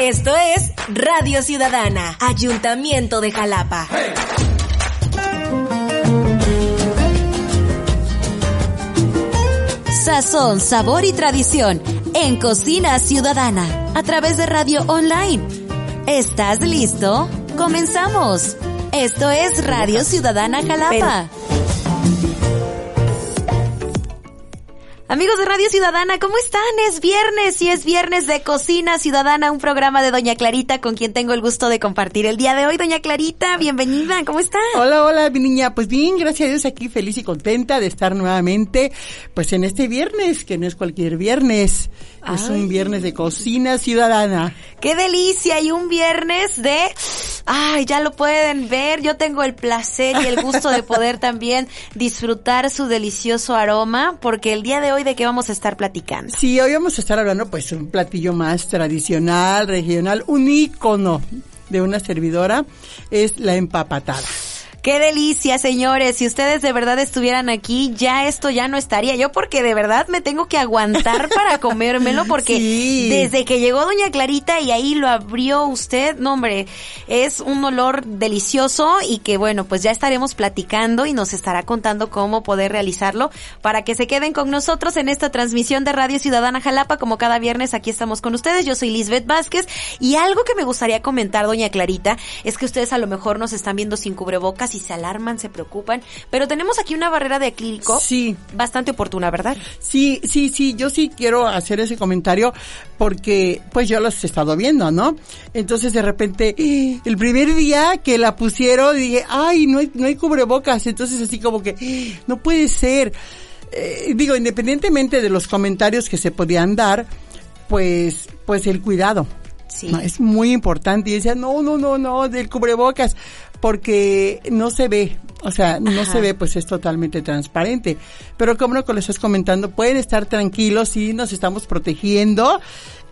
Esto es Radio Ciudadana, Ayuntamiento de Jalapa. Sazón, sabor y tradición en Cocina Ciudadana a través de radio online. ¿Estás listo? Comenzamos. Esto es Radio Ciudadana Jalapa. Amigos de Radio Ciudadana, ¿cómo están? Es viernes y es viernes de Cocina Ciudadana, un programa de Doña Clarita con quien tengo el gusto de compartir el día de hoy. Doña Clarita, bienvenida, ¿cómo está? Hola, hola, mi niña. Pues bien, gracias a Dios aquí feliz y contenta de estar nuevamente, pues en este viernes, que no es cualquier viernes, es un viernes de Cocina Ciudadana. ¡Qué delicia! Y un viernes de... Ay, ya lo pueden ver, yo tengo el placer y el gusto de poder también disfrutar su delicioso aroma, porque el día de hoy de qué vamos a estar platicando. Sí, hoy vamos a estar hablando pues un platillo más tradicional, regional, un ícono de una servidora, es la empapatada. Qué delicia, señores. Si ustedes de verdad estuvieran aquí, ya esto ya no estaría. Yo porque de verdad me tengo que aguantar para comérmelo porque desde que llegó doña Clarita y ahí lo abrió usted, no hombre, es un olor delicioso y que bueno, pues ya estaremos platicando y nos estará contando cómo poder realizarlo para que se queden con nosotros en esta transmisión de Radio Ciudadana Jalapa. Como cada viernes aquí estamos con ustedes. Yo soy Lisbeth Vázquez y algo que me gustaría comentar, doña Clarita, es que ustedes a lo mejor nos están viendo sin cubrebocas y se alarman, se preocupan, pero tenemos aquí una barrera de acrílico sí. bastante oportuna, ¿verdad? Sí, sí, sí, yo sí quiero hacer ese comentario porque pues yo los he estado viendo, ¿no? Entonces de repente, el primer día que la pusieron dije, ay, no hay, no hay cubrebocas, entonces así como que, no puede ser. Eh, digo, independientemente de los comentarios que se podían dar, pues, pues el cuidado. Sí. es muy importante. Y decía, no, no, no, no, del cubrebocas porque no se ve, o sea, no se ve, pues es totalmente transparente. Pero como lo que les estás comentando, pueden estar tranquilos y nos estamos protegiendo.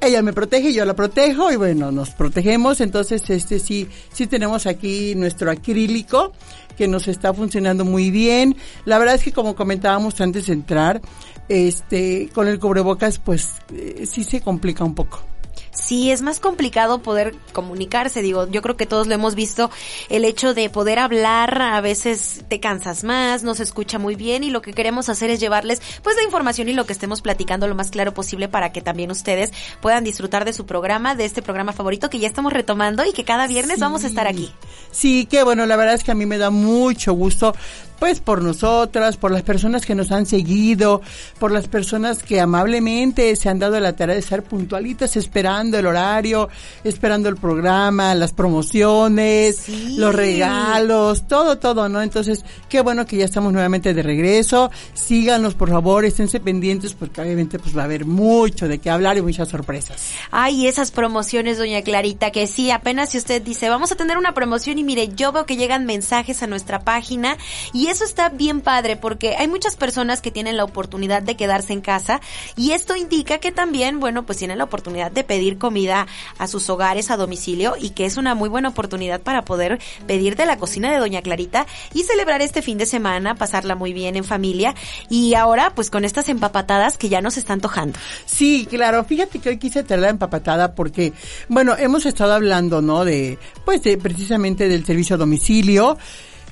Ella me protege, yo la protejo y bueno, nos protegemos. Entonces, este sí, sí tenemos aquí nuestro acrílico que nos está funcionando muy bien. La verdad es que como comentábamos antes de entrar, este, con el cubrebocas, pues eh, sí se complica un poco sí es más complicado poder comunicarse. Digo, yo creo que todos lo hemos visto, el hecho de poder hablar, a veces te cansas más, no se escucha muy bien y lo que queremos hacer es llevarles pues la información y lo que estemos platicando lo más claro posible para que también ustedes puedan disfrutar de su programa, de este programa favorito que ya estamos retomando y que cada viernes vamos a estar aquí. Sí, que bueno, la verdad es que a mí me da mucho gusto pues por nosotras, por las personas que nos han seguido, por las personas que amablemente se han dado la tarea de ser puntualitas esperando el horario, esperando el programa, las promociones, los regalos, todo, todo, ¿no? Entonces, qué bueno que ya estamos nuevamente de regreso. Síganos, por favor, esténse pendientes porque obviamente pues va a haber mucho de qué hablar y muchas sorpresas. Ay, esas promociones, doña Clarita, que sí, apenas si usted dice, vamos a tener una promoción y mire, yo veo que llegan mensajes a nuestra página y y eso está bien padre porque hay muchas personas que tienen la oportunidad de quedarse en casa y esto indica que también, bueno, pues tienen la oportunidad de pedir comida a sus hogares a domicilio y que es una muy buena oportunidad para poder pedir de la cocina de Doña Clarita y celebrar este fin de semana, pasarla muy bien en familia y ahora pues con estas empapatadas que ya nos están tojando. Sí, claro, fíjate que hoy quise traer la empapatada porque, bueno, hemos estado hablando, ¿no? De, pues de precisamente del servicio a domicilio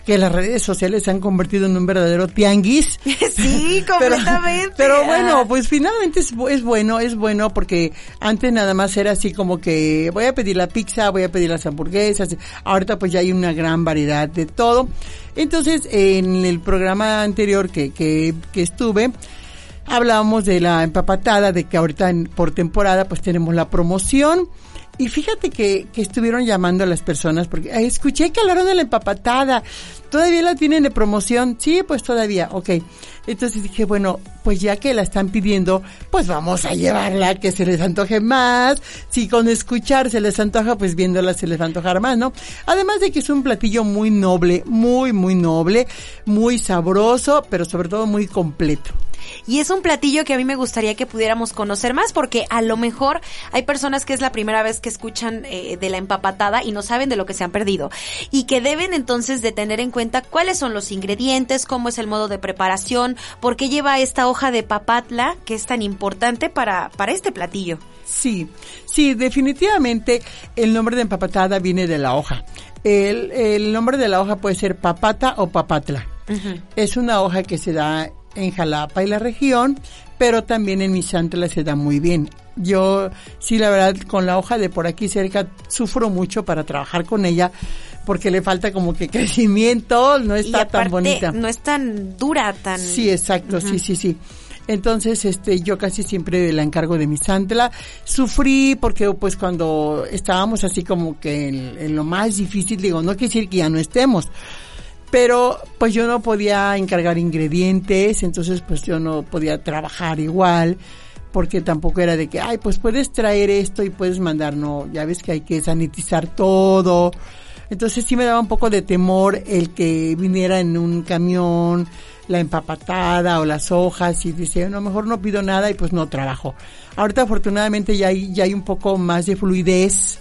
que las redes sociales se han convertido en un verdadero tianguis. Sí, completamente. Pero, bueno, pues finalmente es, es, bueno, es bueno porque antes nada más era así como que voy a pedir la pizza, voy a pedir las hamburguesas. Ahorita pues ya hay una gran variedad de todo. Entonces, en el programa anterior que, que, que estuve, hablábamos de la empapatada, de que ahorita en, por temporada pues tenemos la promoción. Y fíjate que, que estuvieron llamando a las personas porque "Ay, escuché que hablaron de la empapatada. ¿Todavía la tienen de promoción? Sí, pues todavía, ok. Entonces dije, bueno, pues ya que la están pidiendo, pues vamos a llevarla, que se les antoje más. Si con escuchar se les antoja, pues viéndola se les va a antojar más, ¿no? Además de que es un platillo muy noble, muy, muy noble, muy sabroso, pero sobre todo muy completo. Y es un platillo que a mí me gustaría que pudiéramos conocer más porque a lo mejor hay personas que es la primera vez que escuchan eh, de la empapatada y no saben de lo que se han perdido. Y que deben entonces de tener en cuenta cuáles son los ingredientes, cómo es el modo de preparación, por qué lleva esta hoja de papatla que es tan importante para, para este platillo. Sí, sí, definitivamente el nombre de empapatada viene de la hoja. El, el nombre de la hoja puede ser papata o papatla. Es una hoja que se da en Jalapa y la región, pero también en Misantla se da muy bien. Yo, sí, la verdad, con la hoja de por aquí cerca sufro mucho para trabajar con ella porque le falta como que crecimiento, no y está tan bonita. no es tan dura, tan... Sí, exacto, sí, sí, sí. Entonces, este, yo casi siempre la encargo de mi santla. Sufrí porque, pues, cuando estábamos así como que en, en lo más difícil, digo, no quiere decir que ya no estemos, pero pues yo no podía encargar ingredientes, entonces pues yo no podía trabajar igual, porque tampoco era de que, ay, pues puedes traer esto y puedes mandar, no, ya ves que hay que sanitizar todo. Entonces sí me daba un poco de temor el que viniera en un camión la empapatada o las hojas y decía, no, mejor no pido nada y pues no trabajo. Ahorita afortunadamente ya hay, ya hay un poco más de fluidez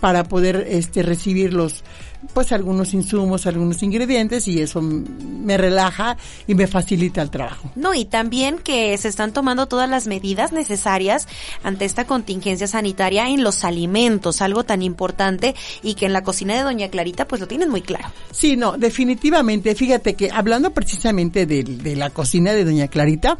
para poder este recibir los pues algunos insumos, algunos ingredientes y eso me relaja y me facilita el trabajo. No, y también que se están tomando todas las medidas necesarias ante esta contingencia sanitaria en los alimentos, algo tan importante y que en la cocina de Doña Clarita pues lo tienen muy claro. Sí, no, definitivamente. Fíjate que hablando precisamente de, de la cocina de Doña Clarita,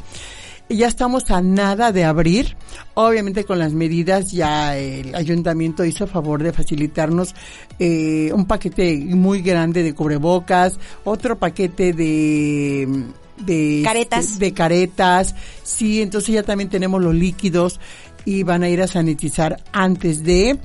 ya estamos a nada de abrir. Obviamente con las medidas ya el ayuntamiento hizo favor de facilitarnos eh, un paquete muy grande de cubrebocas, otro paquete de de Caretas. este, de caretas. Sí, entonces ya también tenemos los líquidos y van a ir a sanitizar antes de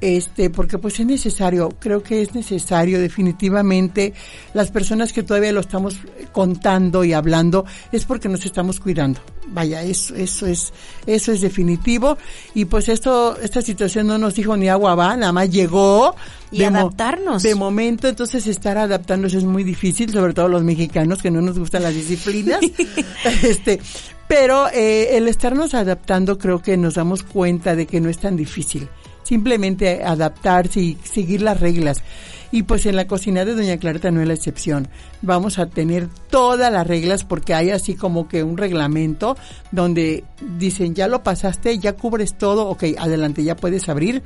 este porque pues es necesario creo que es necesario definitivamente las personas que todavía lo estamos contando y hablando es porque nos estamos cuidando. Vaya eso eso es eso es definitivo. Y pues esto esta situación no nos dijo ni agua va nada más llegó Y de mo- adaptarnos. de momento. Entonces estar adaptándose es muy difícil sobre todo los mexicanos que no nos gustan las disciplinas. Este pero eh, el estarnos adaptando creo que nos damos cuenta de que no es tan difícil simplemente adaptarse y seguir las reglas. Y pues en la cocina de Doña Clarita no es la excepción. Vamos a tener todas las reglas porque hay así como que un reglamento donde dicen ya lo pasaste, ya cubres todo, ok, adelante, ya puedes abrir.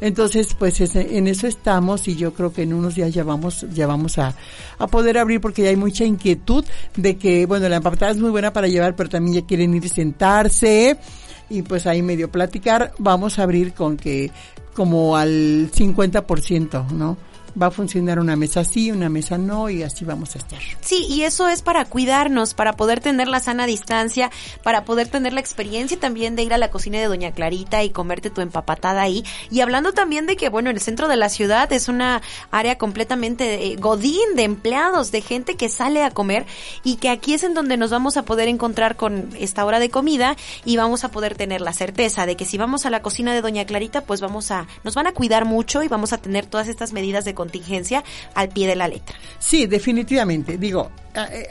Entonces, pues es- en eso estamos y yo creo que en unos días ya vamos, ya vamos a, a poder abrir porque ya hay mucha inquietud de que, bueno, la empapatada es muy buena para llevar, pero también ya quieren ir y sentarse y pues ahí medio platicar. Vamos a abrir con que como al 50%, ¿no? Va a funcionar una mesa sí, una mesa no y así vamos a estar. Sí, y eso es para cuidarnos, para poder tener la sana distancia, para poder tener la experiencia también de ir a la cocina de Doña Clarita y comerte tu empapatada ahí. Y hablando también de que, bueno, en el centro de la ciudad es una área completamente eh, godín de empleados, de gente que sale a comer y que aquí es en donde nos vamos a poder encontrar con esta hora de comida y vamos a poder tener la certeza de que si vamos a la cocina de Doña Clarita, pues vamos a, nos van a cuidar mucho y vamos a tener todas estas medidas de contingencia al pie de la letra. Sí, definitivamente. Digo,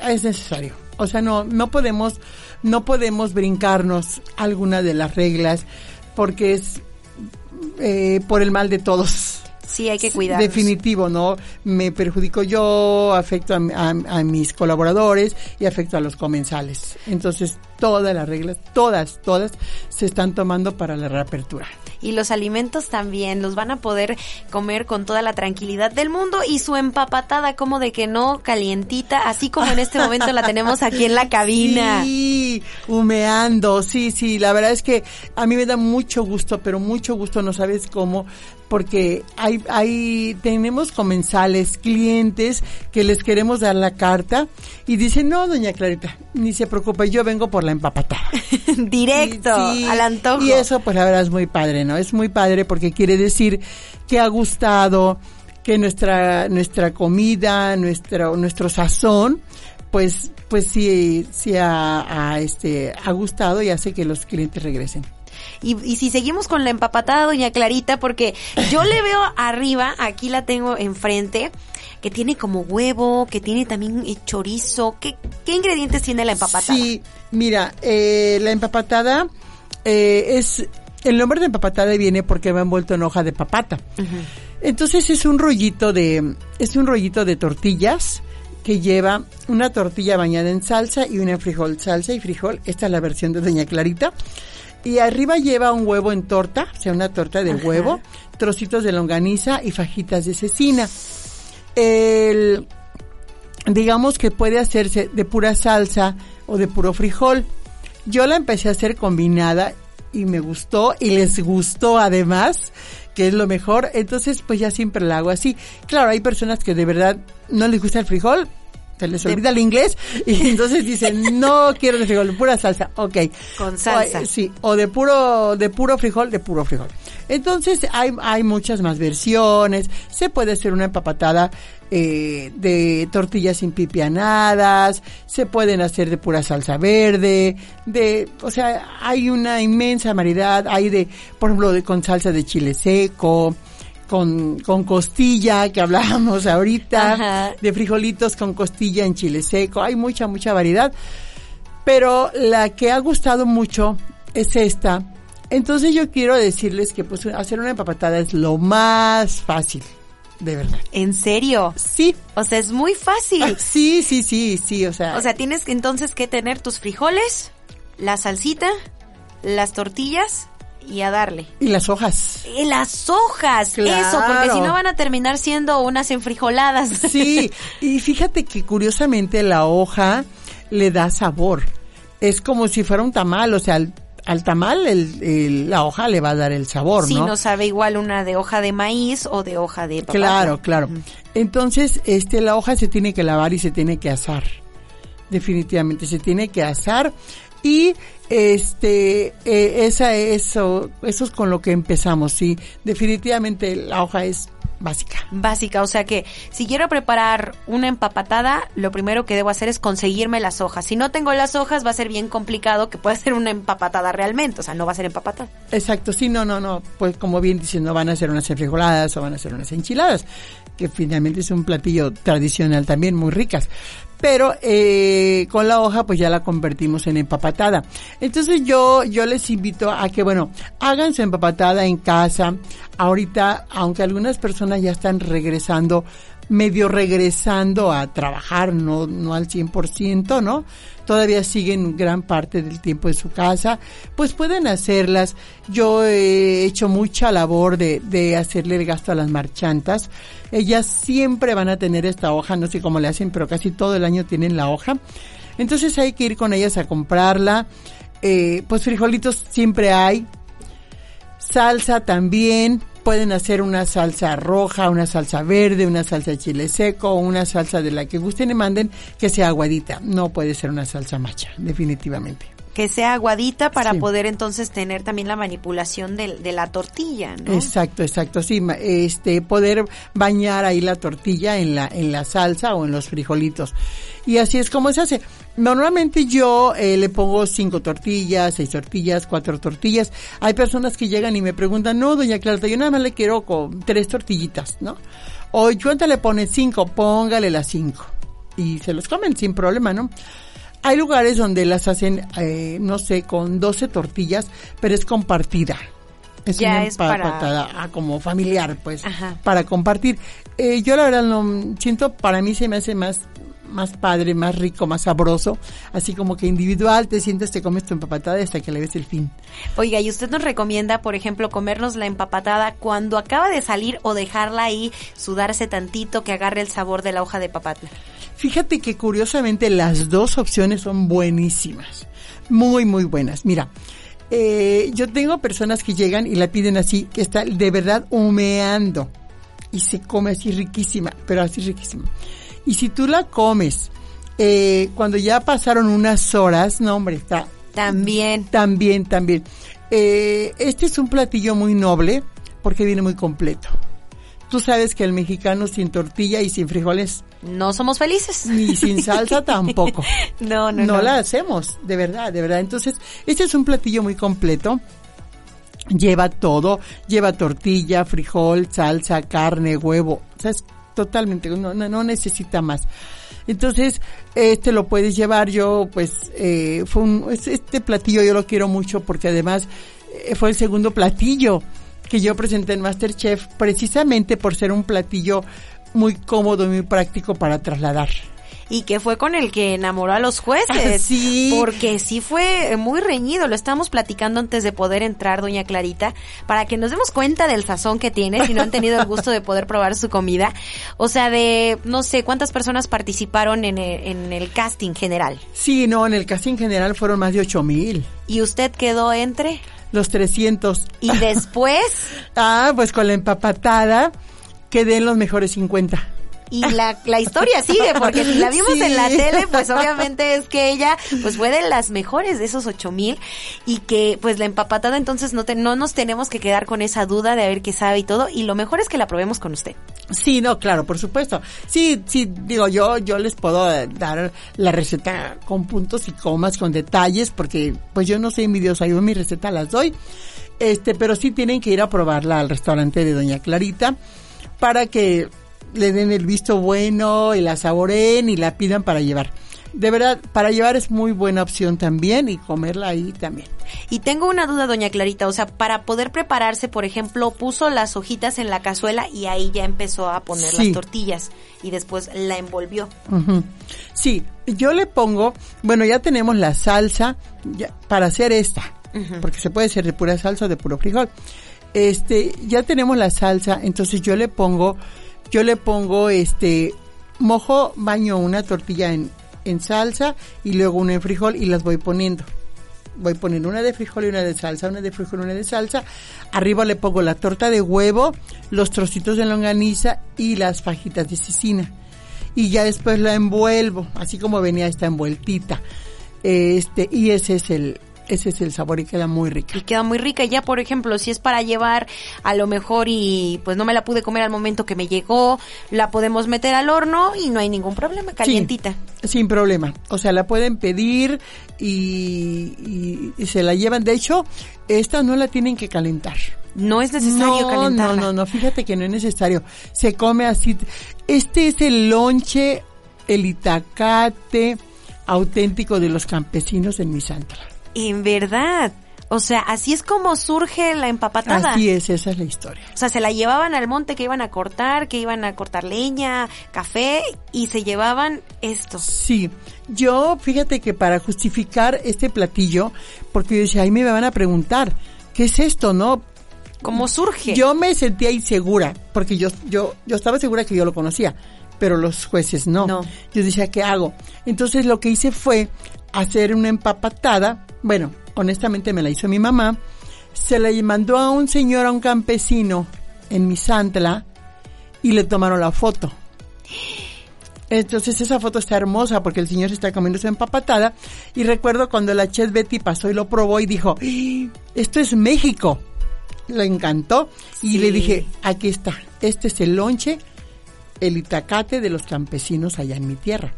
es necesario. O sea, no, no podemos, no podemos brincarnos alguna de las reglas porque es eh, por el mal de todos. Sí, hay que cuidarnos. Definitivo, ¿no? Me perjudico yo, afecto a, a- a mis colaboradores y afecto a los comensales. Entonces, todas las reglas, todas, todas, se están tomando para la reapertura. Y los alimentos también los van a poder comer con toda la tranquilidad del mundo y su empapatada como de que no calientita, así como en este momento la tenemos aquí en la cabina. Sí, humeando, sí, sí, la verdad es que a mí me da mucho gusto, pero mucho gusto, no sabes cómo, porque hay, hay, tenemos comensales, clientes que les queremos dar la carta y dicen, no, doña Clarita, ni se preocupe, yo vengo por la empapatada. Directo, Sí, al antojo. Y eso, pues la verdad es muy padre, ¿no? Es muy padre porque quiere decir que ha gustado, que nuestra, nuestra comida, nuestro, nuestro sazón, pues, pues sí, sí ha, ha, este, ha gustado y hace que los clientes regresen. Y, y si seguimos con la empapatada, doña Clarita, porque yo le veo arriba, aquí la tengo enfrente, que tiene como huevo, que tiene también eh, chorizo. ¿Qué, qué ingredientes tiene la empapatada? Sí, mira, eh, la empapatada eh, es, el nombre de empapatada viene porque va envuelto en hoja de papata. Entonces es un rollito de, es un rollito de tortillas que lleva una tortilla bañada en salsa y una frijol, salsa y frijol. Esta es la versión de Doña Clarita. Y arriba lleva un huevo en torta, o sea, una torta de Ajá. huevo, trocitos de longaniza y fajitas de cecina. El, digamos que puede hacerse de pura salsa o de puro frijol. Yo la empecé a hacer combinada y me gustó y les gustó además, que es lo mejor. Entonces, pues ya siempre la hago así. Claro, hay personas que de verdad no les gusta el frijol, se les olvida el inglés y entonces dicen, no quiero de frijol, pura salsa. Ok. Con salsa. O, sí, o de puro, de puro frijol, de puro frijol. Entonces hay, hay muchas más versiones. Se puede hacer una empapatada eh, de tortillas sin pipianadas, se pueden hacer de pura salsa verde, de, o sea, hay una inmensa variedad. Hay de, por ejemplo, de, con salsa de chile seco, con, con costilla que hablábamos ahorita, Ajá. de frijolitos con costilla en chile seco. Hay mucha, mucha variedad. Pero la que ha gustado mucho es esta. Entonces yo quiero decirles que pues hacer una empapatada es lo más fácil, de verdad. ¿En serio? Sí, O sea, es muy fácil. sí, sí, sí, sí, o sea, O sea, tienes entonces que tener tus frijoles, la salsita, las tortillas y a darle. y las hojas. Y las hojas, Claro. eso, porque si no van a terminar siendo unas enfrijoladas. Sí, y fíjate que curiosamente la hoja le da sabor. Es como si fuera un tamal, o sea, al, al tamal el- el- la hoja le va a dar el sabor, Sí, ¿no? no sabe igual una de hoja de maíz o de hoja de papaya. Claro, claro. Entonces, este, la hoja se tiene que lavar y se tiene que asar. Definitivamente se tiene que asar y este eh, esa eso eso es con lo que empezamos. Sí, definitivamente la hoja es básica. Básica, o sea que si quiero preparar una empapatada, lo primero que debo hacer es conseguirme las hojas. Si no tengo las hojas, va a ser bien complicado que pueda ser una empapatada realmente, o sea, no va a ser empapatada. Exacto, sí, no, no, no, pues como bien dicen, no van a ser unas enfrijoladas o van a ser unas enchiladas, que finalmente es un platillo tradicional también muy ricas. Pero eh, con la hoja pues ya la convertimos en empapatada. Entonces yo yo les invito a que bueno hagan su empapatada en casa. Ahorita, aunque algunas personas ya están regresando medio regresando a trabajar, no, no al 100%, ¿no? Todavía siguen gran parte del tiempo en su casa, pues pueden hacerlas. Yo he hecho mucha labor de, de hacerle el gasto a las marchantas. Ellas siempre van a tener esta hoja, no sé cómo le hacen, pero casi todo el año tienen la hoja. Entonces hay que ir con ellas a comprarla. Eh, pues frijolitos siempre hay, salsa también. Pueden hacer una salsa roja, una salsa verde, una salsa de chile seco, una salsa de la que gusten y manden que sea aguadita. No puede ser una salsa macha, definitivamente. Que sea aguadita para Sí. poder entonces tener también la manipulación de, de la tortilla, ¿no? Exacto, exacto. Sí, este, poder bañar ahí la tortilla en la, en la salsa o en los frijolitos. Y así es como se hace. Normalmente yo eh, le pongo cinco tortillas, seis tortillas, cuatro tortillas. Hay personas que llegan y me preguntan, no, doña Clarta, yo nada más le quiero con tres tortillitas, ¿no? O ¿cuánto le pone? Cinco, póngale las cinco. Y se los comen sin problema, ¿no? Hay lugares donde las hacen, eh, no sé, con 12 tortillas, pero es compartida. Es Ya una es para- ah, como familiar, pues, Ajá. para compartir. Eh, yo la verdad no siento, para mí se me hace más más padre, más rico, más sabroso, así como que individual, te sientes, te comes tu empapatada hasta que le ves el fin. Oiga, ¿y usted nos recomienda, por ejemplo, comernos la empapatada cuando acaba de salir o dejarla ahí sudarse tantito que agarre el sabor de la hoja de papatla? Fíjate que curiosamente las dos opciones son buenísimas, muy, muy buenas. Mira, eh, yo tengo personas que llegan y la piden así, que está de verdad humeando y se come así riquísima, pero así riquísima. Y si tú la comes eh, cuando ya pasaron unas horas, no hombre, está También. También, también. Eh, este es un platillo muy noble porque viene muy completo. Tú sabes que el mexicano sin tortilla y sin frijoles no somos felices. Ni sin salsa tampoco. no, no, no. No la hacemos, de verdad, de verdad. Entonces, este es un platillo muy completo. Lleva todo, lleva tortilla, frijol, salsa, carne, huevo. O sea, es totalmente, no, no, necesita más. Entonces, este lo puedes llevar. Yo, pues, eh, fue un, este platillo yo lo quiero mucho porque además eh, fue el segundo platillo que yo presenté en Masterchef precisamente por ser un platillo muy cómodo y muy práctico para trasladar. Y que fue con el que enamoró a los jueces. sí. Porque sí fue muy reñido. Lo estábamos platicando antes de poder entrar, doña Clarita, para que nos demos cuenta del sazón que tiene, si no han tenido el gusto de poder probar su comida. O sea, de, no sé, ¿cuántas personas participaron en el, en el casting general? Sí, no, en el casting general fueron más de ocho mil. ¿Y usted quedó entre? Los 300. ¿Y después? ah, pues con la empapatada quedé en los mejores 50 y la, la historia sigue, porque si la vimos en la tele, pues obviamente es que ella pues fue de las mejores de esos ocho mil y que pues la empapatada entonces no, te, no nos tenemos que quedar con esa duda de a ver qué sabe y todo y lo mejor es que la probemos con usted. Sí, no, claro, por supuesto. Sí, sí, digo, yo, yo les puedo dar la receta con puntos y comas, con detalles, porque pues yo no soy envidiosa, yo mi receta las doy. Este, pero sí tienen que ir a probarla al restaurante de Doña Clarita para que le den el visto bueno y la saboreen y la pidan para llevar. De verdad, para llevar es muy buena opción también y comerla ahí también. Y tengo una duda, doña Clarita, o sea, para poder prepararse, por ejemplo, puso las hojitas en la cazuela y ahí ya empezó a poner las tortillas y después la envolvió. Sí, yo le pongo, bueno, ya tenemos la salsa para hacer esta, porque se puede hacer de pura salsa o de puro frijol. Este, ya tenemos la salsa, entonces yo le pongo yo le pongo este mojo, baño una tortilla en, en salsa y luego una en frijol y las voy poniendo. Voy poniendo una de frijol y una de salsa, una de frijol y una de salsa. Arriba le pongo la torta de huevo, los trocitos de longaniza y las fajitas de cecina. Y ya después la envuelvo, así como venía esta envueltita. Este, y ese es el, ese es el sabor y queda muy rica. Y queda muy rica. Ya, por ejemplo, si es para llevar a lo mejor y pues no me la pude comer al momento que me llegó, la podemos meter al horno y no hay ningún problema, calientita. sin problema. O sea, la pueden pedir y, y, se la llevan. De hecho, esta no la tienen que calentar. No es necesario no, calentarla. No, no, no, fíjate que no es necesario. Se come así. Este es el lonche, el itacate auténtico de los campesinos en Misantla. En verdad. O sea, así es como surge la empapatada. Así es, esa es la historia. O sea, se la llevaban al monte que iban a cortar, que iban a cortar leña, café, y se llevaban esto. Sí, yo fíjate que para justificar este platillo, porque yo decía, ahí me van a preguntar, ¿qué es esto, no? ¿Cómo surge? Yo me sentía insegura, porque yo, yo, yo estaba segura que yo lo conocía, pero los jueces no. no. Yo decía, ¿qué hago? Entonces lo que hice fue hacer una empapatada bueno, honestamente me la hizo mi mamá, se la mandó a un señor, a un campesino en Misantla y le tomaron la foto. Entonces esa foto está hermosa porque el señor se está comiendo su empapatada y recuerdo cuando la chef Betty pasó y lo probó y dijo, ¡Ah! esto es México. Le encantó y le dije, aquí está, este es el lonche, el itacate de los campesinos allá en mi tierra.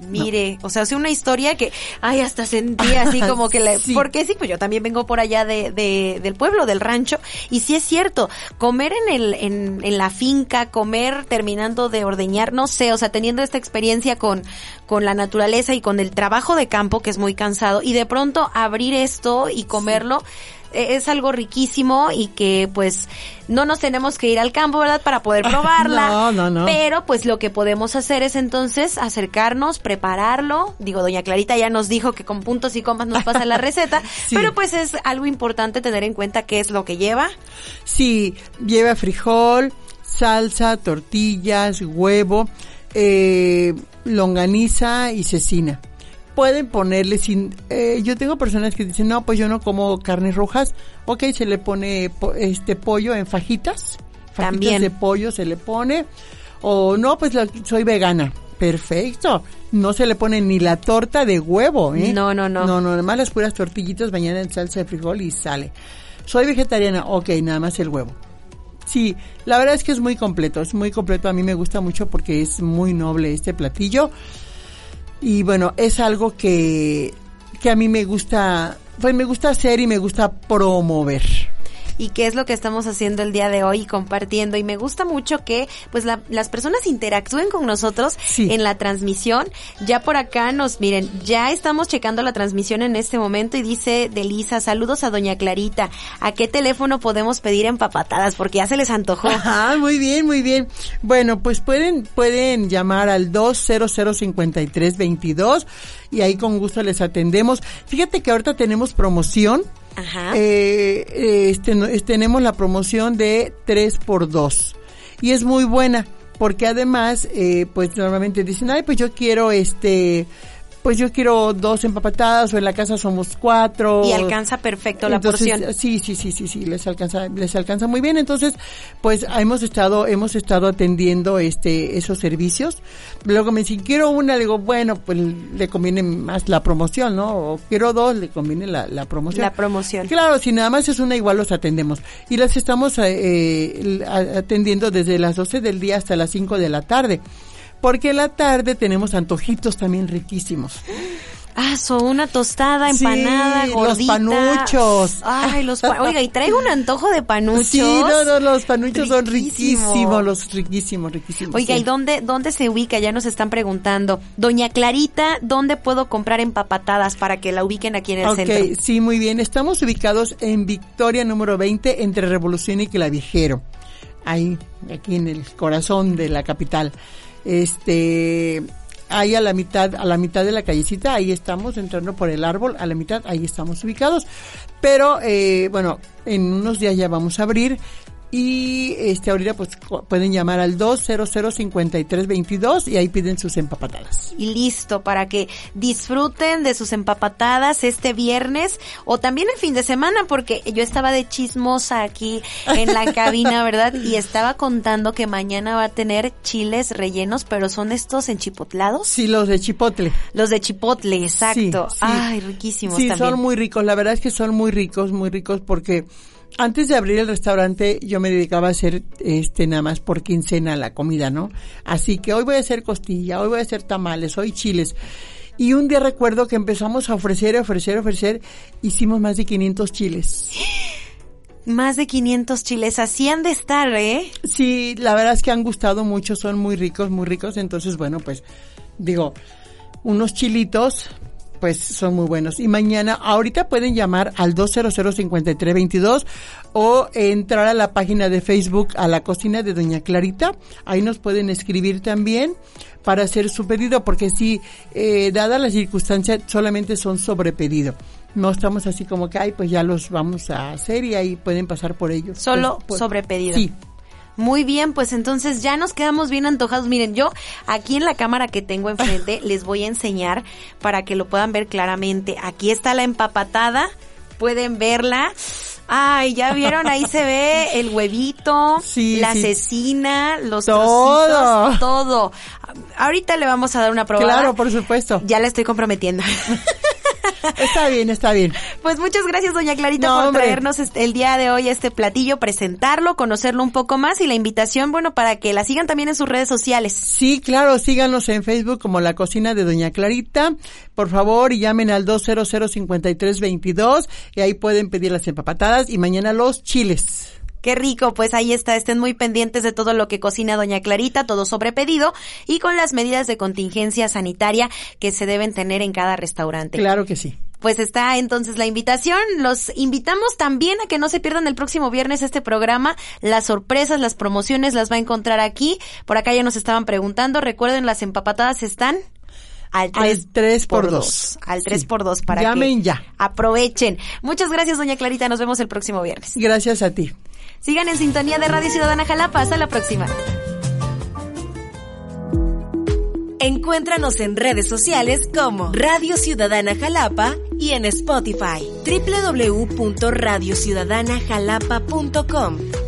Mire, o sea, hace una historia que, ay, hasta sentía así como que le, porque sí, pues yo también vengo por allá de, de, del pueblo, del rancho, y sí es cierto, comer en el, en, en la finca, comer terminando de ordeñar, no sé, o sea, teniendo esta experiencia con, con la naturaleza y con el trabajo de campo, que es muy cansado, y de pronto abrir esto y comerlo, es algo riquísimo y que pues no nos tenemos que ir al campo, ¿verdad? Para poder probarla. no, no, no. Pero pues lo que podemos hacer es entonces acercarnos, prepararlo. Digo, doña Clarita ya nos dijo que con puntos y comas nos pasa la receta, pero pues es algo importante tener en cuenta qué es lo que lleva. Sí, lleva frijol, salsa, tortillas, huevo, eh, longaniza y cecina pueden ponerle sin... Eh, yo tengo personas que dicen, no, pues yo no como carnes rojas. Ok, se le pone este pollo en fajitas. Fajitas También. de pollo se le pone. O no, pues soy vegana. Perfecto. No se le pone ni la torta de huevo, ¿eh? No, no, no. No, no, nada más las puras tortillitas bañadas en salsa de frijol y sale. Soy vegetariana, ok, nada más el huevo. Sí, la verdad es que es muy completo, es muy completo. A mí me gusta mucho porque es muy noble este platillo. Y bueno, es algo que, que a mí me gusta, pues me gusta hacer y me gusta promover y qué es lo que estamos haciendo el día de hoy compartiendo. Y me gusta mucho que pues las personas interactúen con nosotros en la transmisión. Ya por acá nos, miren, ya estamos checando la transmisión en este momento y dice Delisa, saludos a doña Clarita. ¿A qué teléfono podemos pedir empapatadas? Porque ya se les antojó. Ah, muy bien, muy bien. Bueno, pues pueden, pueden llamar al 2005322 y ahí con gusto les atendemos. Fíjate que ahorita tenemos promoción Ajá. Eh, este, tenemos la promoción de 3 por 2 y es muy buena porque además eh, pues normalmente dicen ay pues yo quiero este pues yo quiero dos empapatadas o en la casa somos cuatro. Y alcanza perfecto la porción. Sí, sí, sí, sí, sí, les alcanza, les alcanza muy bien. Entonces, pues hemos estado, hemos estado atendiendo este, esos servicios. Luego me dicen, quiero una, digo, bueno, pues le conviene más la promoción, ¿no? O quiero dos, le conviene la, la promoción. La promoción. Claro, si nada más es una, igual los atendemos. Y las estamos eh, atendiendo desde las 12 del día hasta las 5 de la tarde porque en la tarde tenemos antojitos también riquísimos. Ah, son una tostada, empanada, sí, los panuchos. Ay, los Oiga, y traigo un antojo de panuchos. Sí, no, no, los panuchos son riquísimos, los riquísimos, riquísimos. Oiga, ¿y dónde, dónde se ubica? Ya nos están preguntando. Doña Clarita, ¿dónde puedo comprar empapatadas para que la ubiquen aquí en el centro? Ok, sí, muy bien. Estamos ubicados en Victoria número 20, entre Revolución y Clavijero. Ahí, aquí en el corazón de la capital este ahí a la mitad a la mitad de la callecita ahí estamos entrando por el árbol a la mitad ahí estamos ubicados. Pero eh, bueno en unos días ya vamos a abrir y este ahorita pues pueden llamar al 2005322 y ahí piden sus empapatadas. Y listo para que disfruten de sus empapatadas este viernes o también el fin de semana porque yo estaba de chismosa aquí en la cabina, ¿verdad? Y estaba contando que mañana va a tener chiles rellenos, pero son estos enchipotlados. Sí, los de chipotle. Los de chipotle, exacto. Ay, riquísimos sí, son muy ricos, la verdad es que son muy ricos, muy ricos porque antes de abrir el restaurante yo me dedicaba a hacer este nada más por quincena la comida, ¿no? Así que hoy voy a hacer costilla, hoy voy a hacer tamales, hoy chiles. Y un día recuerdo que empezamos a ofrecer, ofrecer, ofrecer, hicimos más de 500 chiles. Más de 500 chiles, así han de estar, ¿eh? Sí, la verdad es que han gustado mucho, son muy ricos, muy ricos, entonces bueno, pues digo, unos chilitos pues son muy buenos. Y mañana, ahorita pueden llamar al 200-5322 o entrar a la página de Facebook a la cocina de Doña Clarita. Ahí nos pueden escribir también para hacer su pedido, porque si, eh, dada la circunstancia, solamente son sobre pedido. No estamos así como que, ay, pues ya los vamos a hacer y ahí pueden pasar por ellos. Solo pues, pues, sobre pedido. Sí, muy bien, pues entonces ya nos quedamos bien antojados. Miren, yo aquí en la cámara que tengo enfrente les voy a enseñar para que lo puedan ver claramente. Aquí está la empapatada, pueden verla. Ay, ya vieron, ahí se ve el huevito, la cecina, los todo. trocitos, todo. Ahorita le vamos a dar una probada. Claro, por supuesto. Ya la estoy comprometiendo. Está bien, está bien. Pues muchas gracias, doña Clarita, por traernos el día de hoy este platillo, presentarlo, conocerlo un poco más y la invitación, bueno, para que la sigan también en sus redes sociales. Sí, claro, síganos en Facebook como La Cocina de Doña Clarita. Por favor, y llamen al 200-5322 y ahí pueden pedir las empapatadas y mañana los chiles. Qué rico, pues ahí está, estén muy pendientes de todo lo que cocina doña Clarita, todo sobre pedido y con las medidas de contingencia sanitaria que se deben tener en cada restaurante. Claro que sí. Pues está entonces la invitación. Los invitamos también a que no se pierdan el próximo viernes este programa. Las sorpresas, las promociones las va a encontrar aquí. Por acá ya nos estaban preguntando. Recuerden, las empapatadas están al 3, por 2. Al 3 por 2 para Llamen ya. aprovechen. Muchas gracias, doña Clarita. Nos vemos el próximo viernes. Gracias a ti. Sigan en sintonía de Radio Ciudadana Jalapa. Hasta la próxima. Encuéntranos en redes sociales como Radio Ciudadana Jalapa y en Spotify www.radiociudadanajalapa.com.